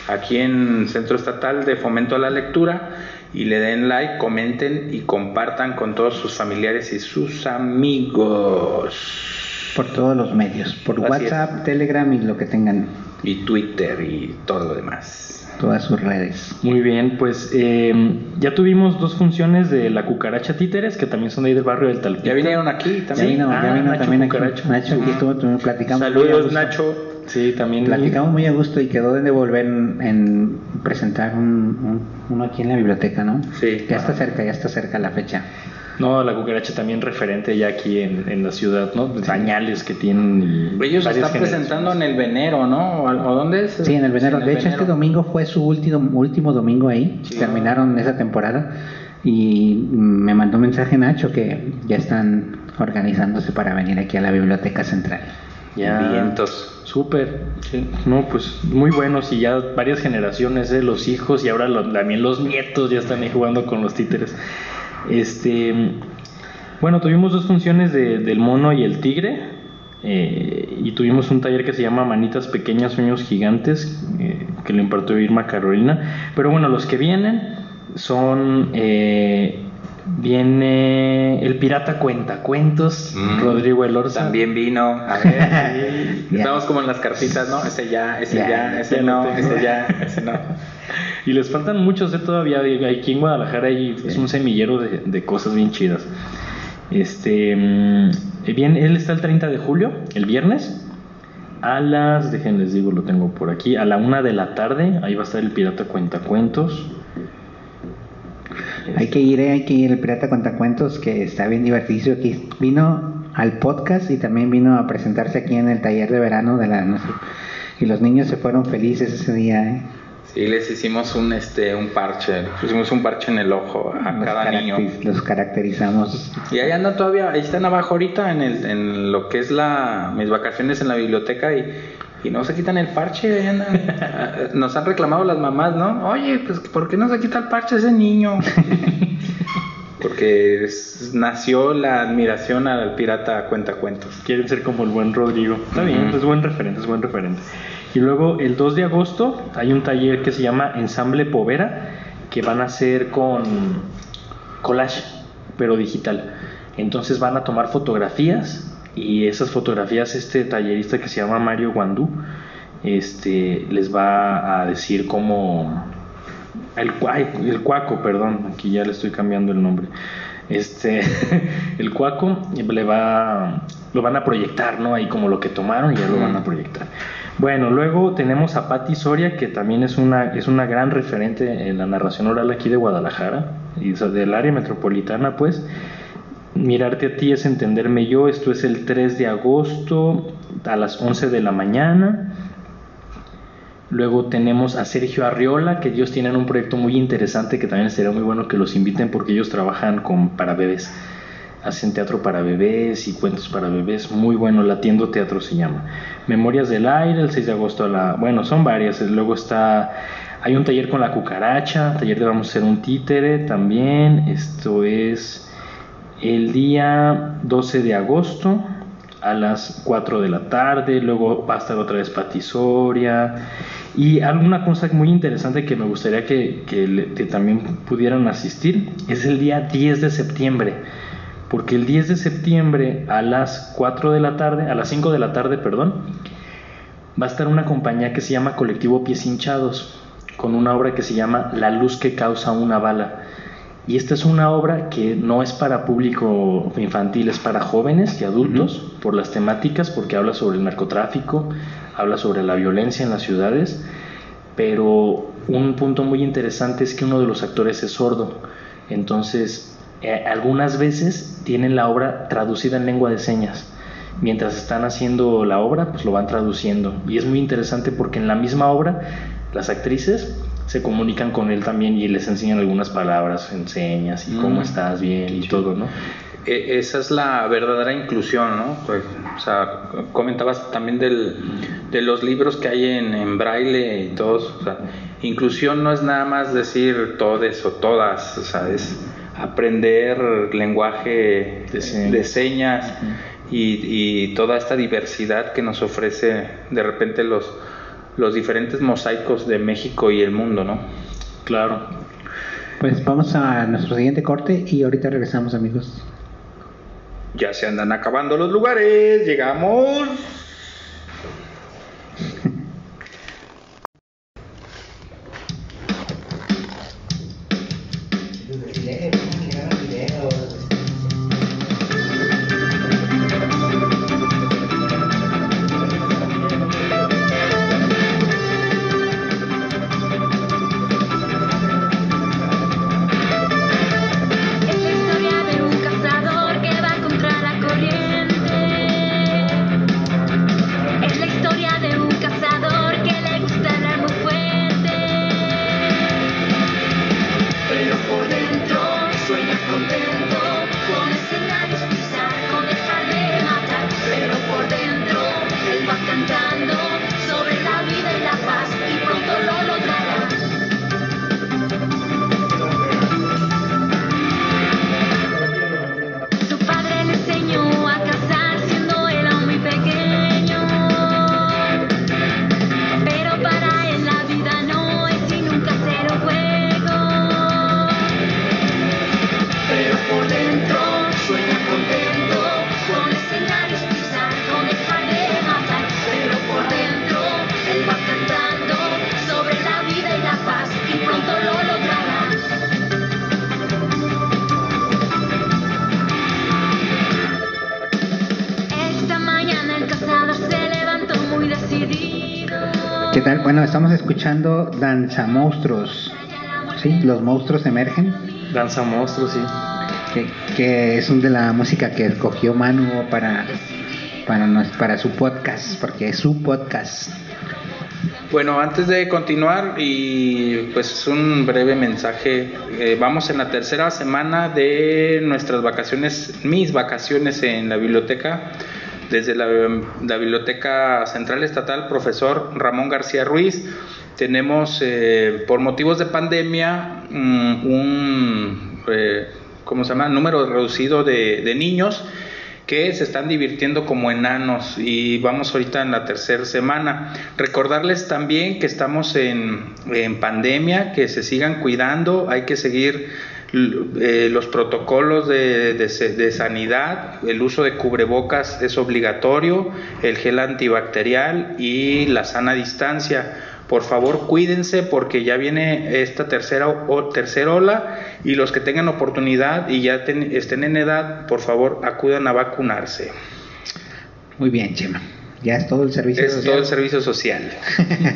aquí en Centro Estatal de Fomento a la Lectura y le den like, comenten y compartan con todos sus familiares y sus amigos. Por todos los medios. Por Así WhatsApp, Telegram y lo que tengan. Y Twitter y todo lo demás. Todas sus redes. Muy bien, pues eh, ya tuvimos dos funciones de la cucaracha títeres, que también son de ahí del barrio del Talpita. Ya vinieron aquí Ya también. vino, ya Ah, vino Nacho también aquí. Nacho aquí estuvo, tuvimos- platicamos. Saludos. Nacho. Sí, también. Platicamos muy a gusto y quedó de volver en, en presentar un, un- uno aquí en la biblioteca, ¿no? Sí. Ya está cerca, ya está cerca la fecha. No, la cucaracha también referente ya aquí en, en la ciudad, ¿no? Dañales que tienen. Ellos varias están presentando en el Venero, ¿no? ¿O, o dónde es? Sí, en el Venero. Sí, de hecho, este domingo fue su último, último domingo ahí. Sí. Terminaron esa temporada. Y me mandó un mensaje Nacho que ya están organizándose para venir aquí a la Biblioteca Central. Ya. Vientos. Súper. Sí. No, pues muy buenos y ya varias generaciones, ¿eh? los hijos y ahora lo- también los nietos ya están ahí jugando con los títeres. Este, bueno, tuvimos dos funciones de- del mono y el tigre eh, y tuvimos un taller que se llama Manitas Pequeñas, Sueños Gigantes eh, que lo impartió Irma Carolina. Pero bueno, los que vienen son... eh, Viene el pirata cuentacuentos, Mm. Rodrigo Elorza. También vino. A ver. Ya. Estamos como en las cartitas, ¿no? Ese ya, ese Ya, ya, ese ya no, ese ya, ese no. Y les faltan muchos de todavía. Aquí en Guadalajara hay, es un semillero de, de cosas bien chidas. Este, mm, bien, él está el 30 de julio, el viernes, a las, dejen les digo, lo tengo por aquí, a la una de la tarde. Ahí va a estar el Pirata Cuentacuentos. Hay que ir, eh, hay que ir el Pirata Cuentacuentos, que está bien divertido. Aquí vino al podcast y también vino a presentarse aquí en el taller de verano de la y los niños se fueron felices ese día. ¿eh? Sí, les hicimos un, este, un parche, les pusimos un parche en el ojo a Los cada niño. Los caracterizamos. Y ahí andan todavía, ahí están abajo ahorita en, el, en lo que es la, mis vacaciones en la biblioteca y, y no se quitan el parche. Nos han reclamado las mamás, ¿no? Oye, pues ¿por qué no se quita el parche ese niño? Porque es- nació la admiración al pirata cuentacuentos. Quieren ser como el buen Rodrigo. Está bien, es buen referente, es buen referente. Y luego el 2 de agosto hay un taller que se llama Ensamble Povera, que van a hacer con collage, pero digital. Entonces van a tomar fotografías y esas fotografías este tallerista que se llama Mario Guandú este, les va a decir cómo... El, el cuaco, perdón, aquí ya le estoy cambiando el nombre. Este, el cuaco le va, lo van a proyectar, ¿no? Ahí como lo que tomaron y ya lo van a proyectar. Bueno, luego tenemos a Patti Soria, que también es una, es una gran referente en la narración oral aquí de Guadalajara y del área metropolitana, pues. Mirarte a ti es entenderme yo. Esto es el 3 de agosto a las 11 de la mañana. Luego tenemos a Sergio Arriola, que ellos tienen un proyecto muy interesante que también sería muy bueno que los inviten porque ellos trabajan con para bebés. Hacen teatro para bebés y cuentos para bebés, muy bueno, Latiendo Teatro se llama. Memorias del Aire, el 6 de agosto a la... Bueno, son varias. Luego está Hay un taller con la cucaracha, taller de vamos a hacer un títere también. Esto es el día 12 de agosto a las 4 de la tarde, luego va a estar otra vez Patisoria y alguna cosa muy interesante que me gustaría que, que, también pudieran asistir es el día 10 de septiembre, porque el 10 de septiembre a las 4 de la tarde, a las 5 de la tarde, perdón, va a estar una compañía que se llama Colectivo Pies Hinchados, con una obra que se llama La luz que causa una bala. Y esta es una obra que no es para público infantil, es para jóvenes y adultos por las temáticas, porque habla sobre el narcotráfico, habla sobre la violencia en las ciudades, pero un punto muy interesante es que uno de los actores es sordo. Entonces, eh, algunas veces tienen la obra traducida en lengua de señas. Mientras están haciendo la obra, pues lo van traduciendo. Y es muy interesante porque en la misma obra, las actrices se comunican con él también y les enseñan algunas palabras en señas y cómo mm. estás bien y todo, ¿no? E, esa es la verdadera inclusión, ¿no? Pues, o sea, comentabas también del, de los libros que hay en, braille y todos. O sea, inclusión no es nada más decir todes o todas, o sea, es aprender lenguaje de señas, y, y, toda esta diversidad que nos ofrece de repente los, los diferentes mosaicos de México y el mundo, ¿no? Claro. Pues vamos a nuestro siguiente corte y ahorita regresamos amigos. Ya se andan acabando los lugares, llegamos. Estamos escuchando Danza Monstruos. ¿Sí? Los monstruos emergen. Danza Monstruos, sí. Que, es un de la música que escogió Manu para, para, para su podcast, porque es su podcast. Bueno, antes de continuar y pues un breve mensaje, eh, vamos en la tercera semana de nuestras vacaciones, mis vacaciones en la biblioteca desde la, Biblioteca Central Estatal, profesor Ramón García Ruiz. Tenemos, eh, por motivos de pandemia, mm, un eh, ¿cómo se llama? número reducido de, niños que se están divirtiendo como enanos y vamos ahorita en la tercera semana. Recordarles también que estamos en, en pandemia, que se sigan cuidando, hay que seguir eh, los protocolos de, de, sanidad, el uso de cubrebocas es obligatorio, el gel antibacterial y la sana distancia. Por favor, cuídense porque ya viene esta tercera, o, tercera ola y los que tengan oportunidad y ya estén en edad, por favor, acudan a vacunarse. Muy bien, Chema. Ya es todo el servicio es todo el servicio social.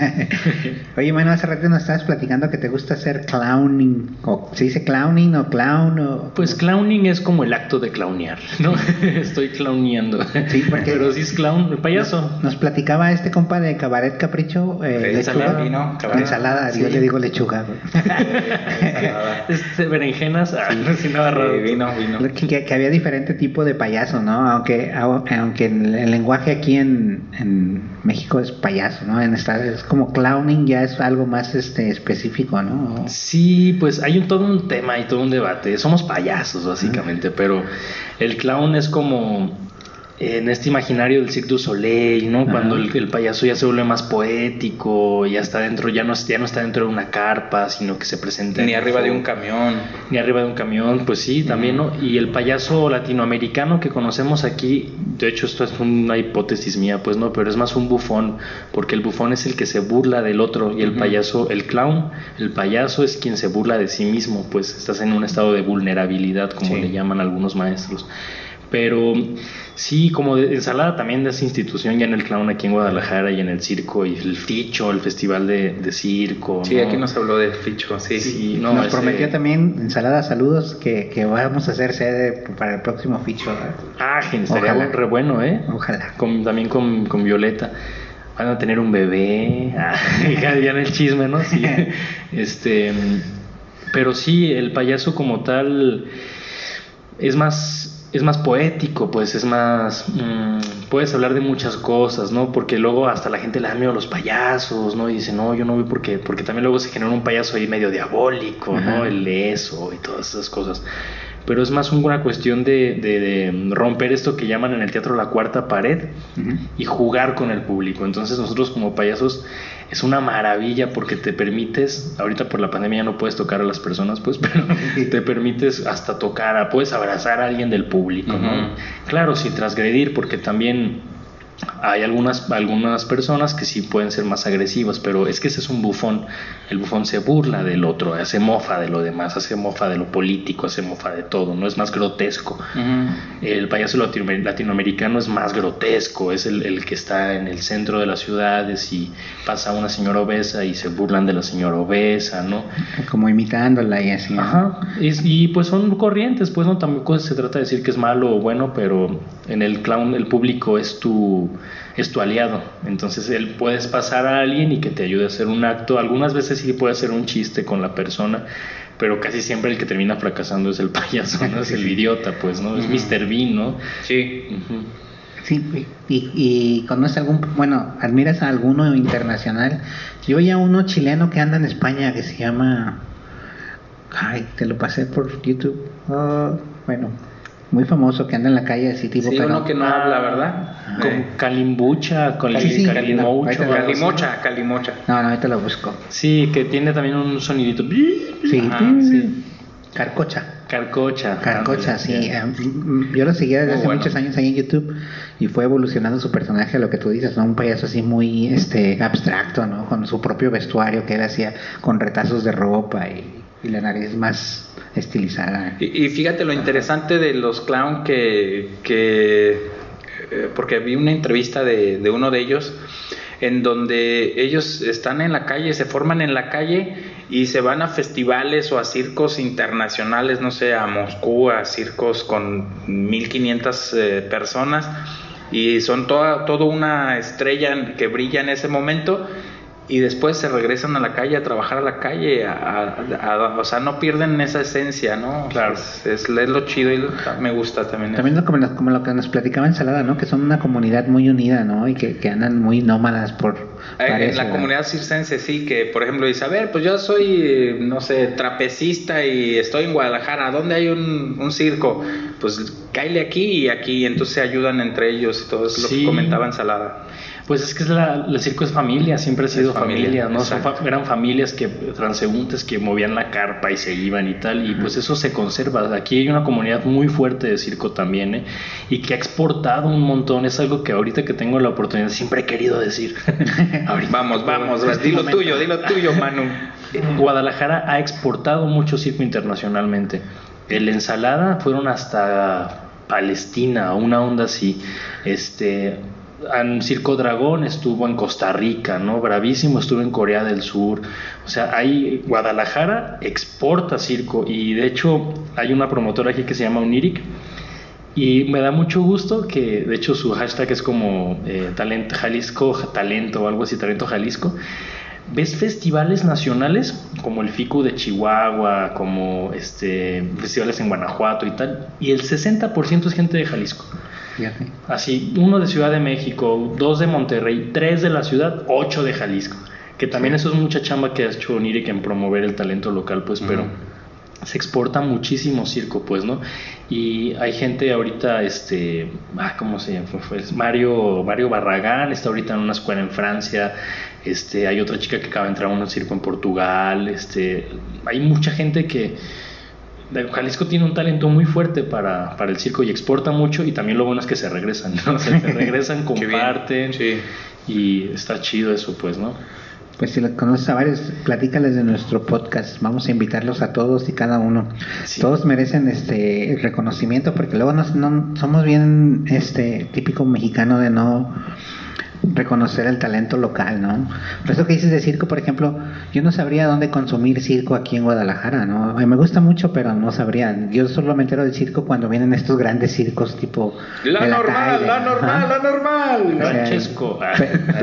Oye, bueno, hace rato nos estabas platicando que te gusta hacer clowning. O, ¿Se dice clowning o clown? O... Pues clowning es como el acto de clownear, ¿no? Estoy clowneando. Sí, porque... Pero sí es clown, payaso. Nos, platicaba este compa de Cabaret Capricho. Eh, ensalada, vino, ensalada, yo le digo lechuga. este, berenjenas, ah, nada raro. vino, vino. Que, que, había diferente tipo de payaso, ¿no? Aunque, aunque el lenguaje aquí en en, en México es payaso, ¿no? En esta, es como clowning ya es algo más este específico, ¿no? Sí, pues hay un, todo un tema y todo un debate. Somos payasos, básicamente, pero el clown es como en este imaginario del Cirque du Soleil, ¿no? Cuando el, el, payaso ya se vuelve más poético, ya está dentro, ya no, ya no está dentro de una carpa, sino que se presenta. Ni arriba de un camión. Ni arriba de un camión, pues sí, también, ¿no? Y el payaso latinoamericano que conocemos aquí, de hecho esto es una hipótesis mía, pues no, pero es más un bufón, porque el bufón es el que se burla del otro y el payaso, el clown, el payaso es quien se burla de sí mismo, pues estás en un estado de vulnerabilidad, como Sí. le llaman algunos maestros. Pero sí, como de ensalada también de esa institución ya en el clown aquí en Guadalajara y en el circo y el Ficho, el festival de, de circo. Sí, ¿no? aquí nos habló del ficho, sí. Sí, no, Nos ese- prometió también ensalada saludos que, que vamos a hacer sede para el próximo ficho. ¿verdad? Ah, gen- estaría Ojalá. re bueno, ¿eh? Ojalá. Con- también con, con Violeta. Van a tener un bebé. Ah, ya ya en el chisme, ¿no? Sí. Este, pero sí, el payaso como tal es más, es más poético, pues es más. mm, puedes hablar de muchas cosas, ¿no? Porque luego hasta la gente le da miedo a los payasos, ¿no? Y dice, no, yo no voy porque. Porque también luego se genera un payaso ahí medio diabólico, ¿no? El eso y todas esas cosas pero es más una cuestión de, de- de romper esto que llaman en el teatro la cuarta pared y jugar con el público. Entonces nosotros como payasos es una maravilla porque te permites, ahorita por la pandemia ya no puedes tocar a las personas, pues, pero te permites hasta tocar, a- puedes abrazar a alguien del público, ¿no? Claro, sin transgredir, porque también hay algunas, algunas personas que sí pueden ser más agresivas, pero es que ese es un bufón. El bufón se burla del otro, hace mofa de lo demás, hace mofa de lo político, hace mofa de todo, no es más grotesco. El payaso latinoamer- latinoamericano es más grotesco, es el, el que está en el centro de las ciudades y pasa una señora obesa y se burlan de la señora obesa, ¿no? Como imitándola y así. ¿no? Ajá, y, y, pues son corrientes, pues no tampoco se trata de decir que es malo o bueno, pero en el clown el público es tu es tu aliado, entonces él puedes pasar a alguien y que te ayude a hacer un acto, algunas veces sí puede hacer un chiste con la persona, pero casi siempre el que termina fracasando es el payaso, no es el idiota, pues, ¿no? Es Mr. Bean, ¿no? Sí. Sí, y, y, conoces algún, bueno, admiras a alguno internacional. Yo ya uno chileno que anda en España que se llama, ay, te lo pasé por YouTube. Oh, bueno, muy famoso que anda en la calle así tipo. Sí, pero- uno que no habla, ¿verdad? Como Eh, Calimbucha, Cali- Sí, sí. Calimocha, Calimocha. No, no, ahorita lo busco. Sí, que tiene también un sonidito. Sí, Ajá, sí. Carcocha. Carcocha. Carcocha, ándale, sí. eh, Yo lo seguía desde Muy hace bueno. muchos años ahí en YouTube y fue evolucionando su personaje a lo que tú dices, ¿no? Un payaso así muy este abstracto, ¿no? Con su propio vestuario que él hacía con retazos de ropa y, y la nariz más estilizada. Y, y fíjate lo interesante de los clown que, que eh, porque vi una entrevista de, de uno de ellos en donde ellos están en la calle, se forman en la calle y se van a festivales o a circos internacionales, no sé, a Moscú, a circos con 1500 eh, personas y son toda, toda una estrella que brilla en ese momento y después se regresan a la calle a trabajar a la calle, a- a- a- o sea, no pierden esa esencia, ¿no? Claro. Es, es, es lo chido y lo- me gusta también. También lo- como, lo- como lo que nos platicaba Ensalada, ¿no? Que son una comunidad muy unida, ¿no? Y que, que andan muy nómadas por... Eh, En la ciudades. comunidad circense sí, que por ejemplo dice, a ver, pues yo soy, eh, no sé, trapecista y estoy en Guadalajara, ¿dónde hay un, un circo? Pues cáile aquí y aquí, y entonces se ayudan entre ellos y todo lo Sí. que comentaba Ensalada. Pues es que es la, el circo es familia, siempre ha sido familia, familia, ¿no? Son eran familias que transeúntes que movían la carpa y se iban y tal, y pues eso se conserva. Aquí hay una comunidad muy fuerte de circo también, ¿eh? Y que ha exportado un montón, es algo que ahorita que tengo la oportunidad siempre he querido decir. Ahorita Vamos, vamos, este dilo tuyo, dilo tuyo, Manu. Guadalajara ha exportado mucho circo internacionalmente. El ensalada fueron hasta Palestina, una onda así. Este, en Circo Dragón estuvo en Costa Rica, ¿no? Bravísimo estuvo en Corea del Sur. O sea, hay Guadalajara exporta circo y de hecho hay una promotora aquí que se llama Uniric y me da mucho gusto que, de hecho, su hashtag es como eh, talento, Jalisco Talento o algo así, Talento Jalisco. Ves festivales nacionales como el FICU de Chihuahua, como este, festivales en Guanajuato y tal, y el 60% es gente de Jalisco. Fíjate. Así, uno de Ciudad de México, dos de Monterrey, tres de la ciudad, ocho de Jalisco. Que también eso es mucha chamba que ha hecho Oniric en promover el talento local, pues, pero se exporta muchísimo circo, pues, ¿no? Y hay gente ahorita, este, ah, ¿cómo se llama? Mario, Mario Barragán está ahorita en una escuela en Francia, este, hay otra chica que acaba de entrar a un circo en Portugal, este, hay mucha gente que Jalisco tiene un talento muy fuerte para, para el circo y exporta mucho y también lo bueno es que se regresan, ¿no? Se regresan, comparten y está chido eso, pues, ¿no? Pues si los conoces a varios, platícales de nuestro podcast. Vamos a invitarlos a todos y cada uno. Todos merecen este reconocimiento porque luego no, no, somos bien este típico mexicano de no reconocer el talento local, ¿no? Por eso que dices de circo, por ejemplo, yo no sabría dónde consumir circo aquí en Guadalajara, ¿no? Me gusta mucho, pero no sabría. Yo solo me entero del circo cuando vienen estos grandes circos tipo... La normal, la normal, la normal, Francesco.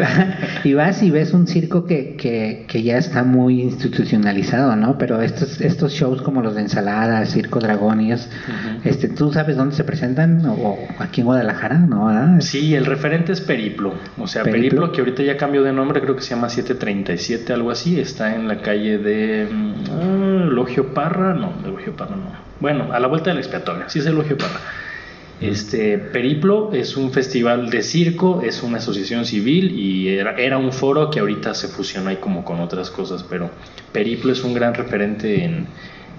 y vas y ves un circo que, que, que, ya está muy institucionalizado, ¿no? Pero estos, estos shows como los de ensalada, Circo Dragón y este, ¿tú sabes dónde se presentan? ¿O aquí en Guadalajara? ¿No? Sí, el referente es Periplo. O sea, Periplo, que ahorita ya cambió de nombre, creo que se llama 737, algo así, está en la calle de uh, Logio Parra, no, de Logio Parra no. Bueno, a la vuelta del expiatorio, sí es el Logio Parra. Este Periplo es un festival de circo, es una asociación civil y era, era, un foro que ahorita se fusiona ahí como con otras cosas, pero Periplo es un gran referente en,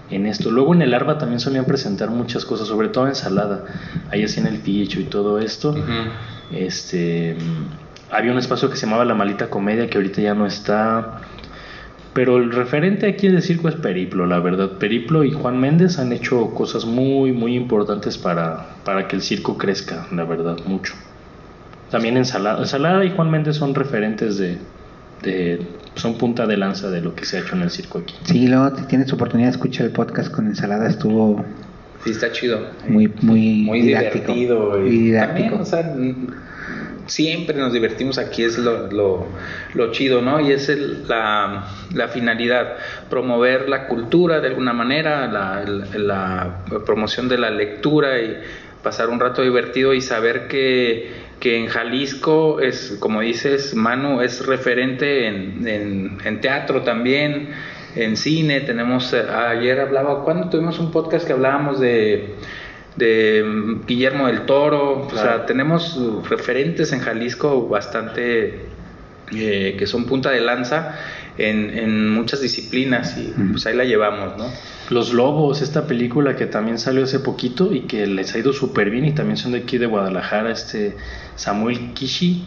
en esto. Luego en el ARBA también solían presentar muchas cosas, sobre todo ensalada, ahí hacían el picho y todo esto. Este había un espacio que se llamaba La Malita Comedia, que ahorita ya no está. Pero el referente aquí del circo es Periplo, la verdad. Periplo y Juan Méndez han hecho cosas muy, muy importantes para, para que el circo crezca, la verdad, mucho. También Ensalada. Ensalada y Juan Méndez son referentes de, de, son punta de lanza de lo que se ha hecho en el circo aquí. Sí, luego tienes oportunidad de escuchar el podcast con Ensalada, estuvo... Sí, está chido. Muy, muy, muy divertido. Y, didáctico. También, o sea, siempre nos divertimos aquí, es lo, lo, chido, ¿no? Y es la, la, finalidad, promover la cultura de alguna manera, la, la, promoción de la lectura y pasar un rato divertido y saber que, que en Jalisco es, como dices, Manu, es referente en, en, teatro también, en cine, tenemos, eh, ayer hablaba, cuando tuvimos un podcast que hablábamos de de mm, Guillermo del Toro, o sea, tenemos referentes en Jalisco bastante eh, que son punta de lanza en, muchas disciplinas y pues ahí la llevamos, ¿no? Los Lobos, esta película que también salió hace poquito y que les ha ido súper bien y también son de aquí de Guadalajara, este Samuel Kishi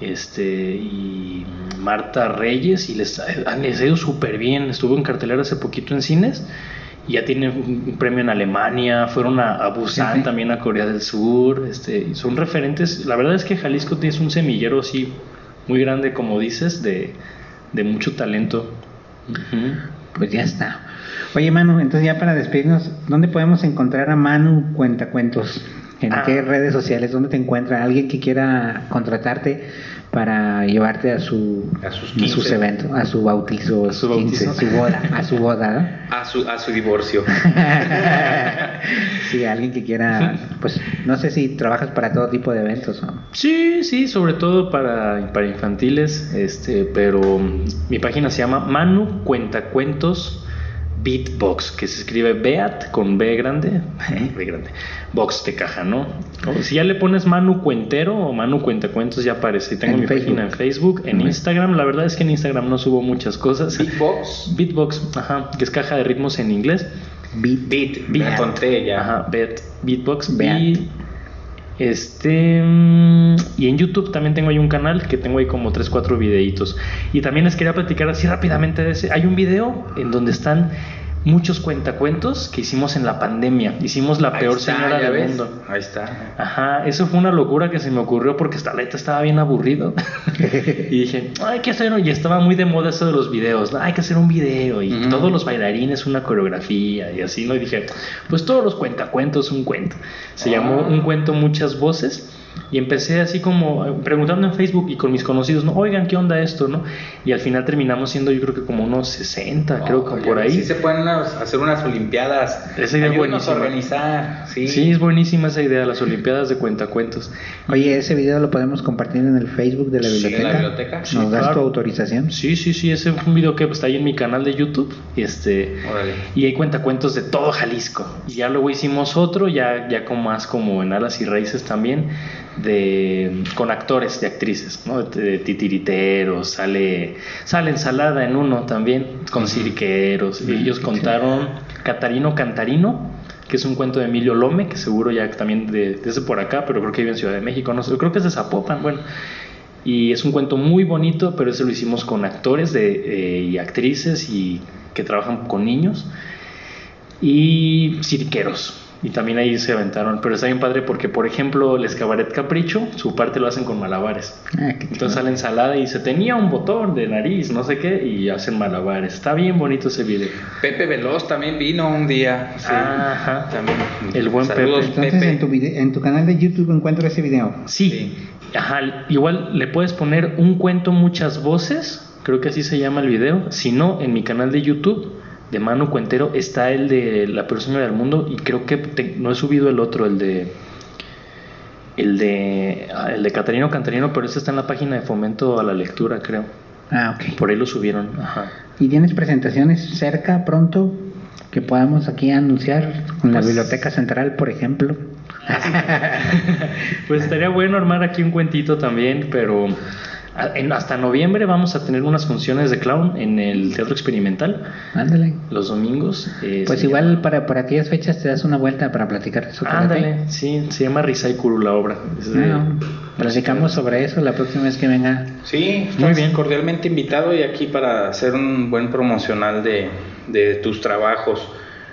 este y Marta Reyes y les, les ha ido súper bien, estuvo en cartelera hace poquito en cines ya tienen un premio en Alemania, fueron a, Busan, también a Corea del Sur, este, son referentes. La verdad es que Jalisco tiene un semillero así muy grande, como dices, de, mucho talento. Pues ya está. Oye, Manu, entonces ya para despedirnos, ¿dónde podemos encontrar a Manu Cuentacuentos? ¿En qué ah. redes sociales? ¿Dónde te encuentra? ¿Alguien que quiera contratarte? para llevarte a su a sus, eventos, a su bautizo, a su, bautizo? su boda, a su boda, a su a su divorcio. sí, alguien que quiera, pues no sé si trabajas para todo tipo de eventos. ¿no? Sí, sí, sobre todo para para infantiles, este, pero mi página se llama Manu Cuentacuentos Beatbox, que se escribe Beat con B grande, B grande, box de caja, ¿no? si ya le pones Manu Cuentero o Manu Cuentacuentos ya aparece. Tengo mi página en Facebook, en Instagram. La verdad es que en Instagram no subo muchas cosas. Beatbox. Beatbox, ajá, que es caja de ritmos en inglés. Beat, beat, beat. ya. Ajá, beat, beatbox. Beat. Este mm, y en YouTube también tengo ahí un canal que tengo ahí como 3 4 videitos. Y también les quería platicar así rápidamente de ese. Hay un video en donde están muchos cuentacuentos que hicimos en la pandemia. Hicimos la peor señora del mundo. Ahí está. Ajá, eso fue una locura que se me ocurrió porque esta letra estaba bien aburrido. y dije, hay que hacer, y estaba muy de moda eso de los videos, hay que hacer un video y todos los bailarines una coreografía y así, ¿no? Y dije, pues todos los cuentacuentos un cuento. Se llamó ah. Un cuento muchas voces Y empecé así como eh, preguntando en Facebook y con mis conocidos, ¿no? Oigan, ¿qué onda esto, no? Y al final terminamos siendo yo creo que como unos 60, creo que Oye, por ahí. Sí se pueden hacer unas olimpiadas. Esa idea es buenísima. organizar. Sí. Sí, es buenísima esa idea, las Olimpiadas de cuentacuentos. Oye, ese video lo podemos compartir en el Facebook de la Sí, en la biblioteca. ¿Nos Sí, das claro. tu autorización? Sí, sí, sí, ese fue un video que está ahí en mi canal de YouTube. Y este. Órale. Y ahí cuenta cuentos de todo Jalisco. Y ya luego hicimos otro, ya, ya con más como en alas y raíces también, de con actores de actrices, ¿no? De, de titiriteros, sale, sale ensalada en uno también, con cirqueros. Y ellos contaron Catarino Cantarino, que es un cuento de Emilio Lome, que seguro ya también de, desde por acá, pero creo que vive en Ciudad de México, no sé, creo que es de Zapopan, bueno. Y es un cuento muy bonito, pero ese lo hicimos con actores de, eh, y actrices y que trabajan con niños y cirqueros. Y también ahí se aventaron. Pero está bien padre porque, por ejemplo, el Escabaret Capricho, su parte lo hacen con malabares. Ah, qué Entonces sale ensalada y se tenía un botón de nariz, no sé qué, y hacen malabares. Está bien bonito ese video. Pepe Veloz también vino un día. sí. Ajá. También. El buen Saludos, Pepe. Entonces Pepe. en tu, en tu canal de YouTube encuentro ese video. Sí. Sí. Ajá, igual le puedes poner un cuento muchas voces, creo que así se llama el video. Si no, en mi canal de YouTube de Manu Cuentero está el de La persona del mundo y creo que te- no he subido el otro, el de el de ah, el de Catarino Cantarino, pero ese está en la página de Fomento a la Lectura, creo. Ah, ok. Por ahí lo subieron. Ajá. ¿Y tienes presentaciones cerca, pronto, que podamos aquí anunciar en la Pues- Biblioteca Central, por ejemplo? Pues estaría bueno armar aquí un cuentito también, pero hasta noviembre vamos a tener unas funciones de clown en el Teatro Experimental Ándale. los domingos. eh, Pues igual llama- para, para aquellas fechas te das una vuelta para platicar de eso. Ándale, sí, se llama Risaikuru la obra. es de- platicamos sobre eso la próxima vez que venga. Sí, estás Muy bien. cordialmente invitado y aquí para hacer un buen promocional de, de tus trabajos.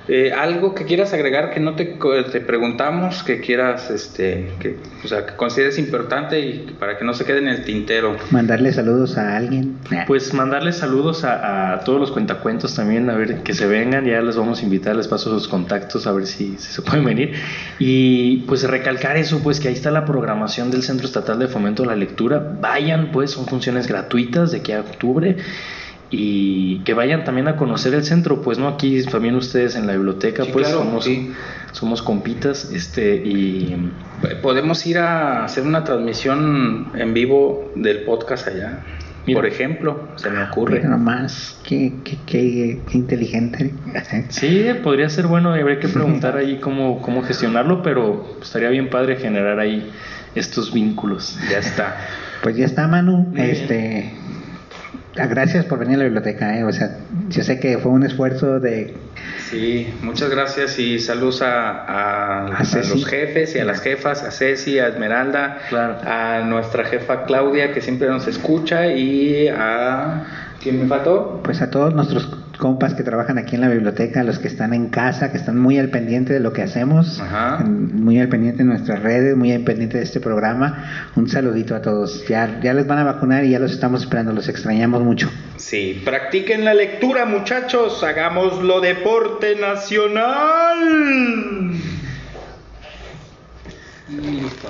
Eh, algo que quieras agregar que no te, te preguntamos, que quieras, este, que, o sea, que consideres importante y para que no se quede en el tintero. Mandarle saludos a alguien. Pues mandarles saludos a, a todos los cuentacuentos también, a ver que se vengan, ya les vamos a invitar, les paso sus contactos a ver si, si se pueden venir. Y pues recalcar eso, pues que ahí está la programación del Centro Estatal de Fomento a la Lectura. Vayan, pues son funciones gratuitas de aquí a octubre. Y que vayan también a conocer el centro, pues no aquí también ustedes en la biblioteca, Sí, pues claro, somos, sí. somos compitas, este y Podemos ir a hacer una transmisión en vivo del podcast allá. Mira. Por ejemplo, se me ocurre. Mira nomás, qué, qué, qué, qué inteligente. Sí, podría ser bueno, habría que preguntar ahí cómo, cómo gestionarlo, pero estaría bien padre generar ahí estos vínculos. Ya está. Pues ya está, Manu. Muy. Este, gracias por venir a la biblioteca. ¿eh? O sea, yo sé que fue un esfuerzo de Sí, muchas gracias y saludos a, a- A a Ceci. los jefes y a las jefas, a Ceci, a Esmeralda, Claro. a nuestra jefa Claudia que siempre nos escucha y a... ¿Quién me faltó? pues a todos nuestros compas que trabajan aquí en la biblioteca, los que están en casa, que están muy al pendiente de lo que hacemos, Ajá. muy al pendiente de nuestras redes, muy al pendiente de este programa. Un saludito a todos. Ya, ya les van a vacunar y ya los estamos esperando, los extrañamos mucho. Sí, practiquen la lectura muchachos, hagámoslo deporte nacional. Listo.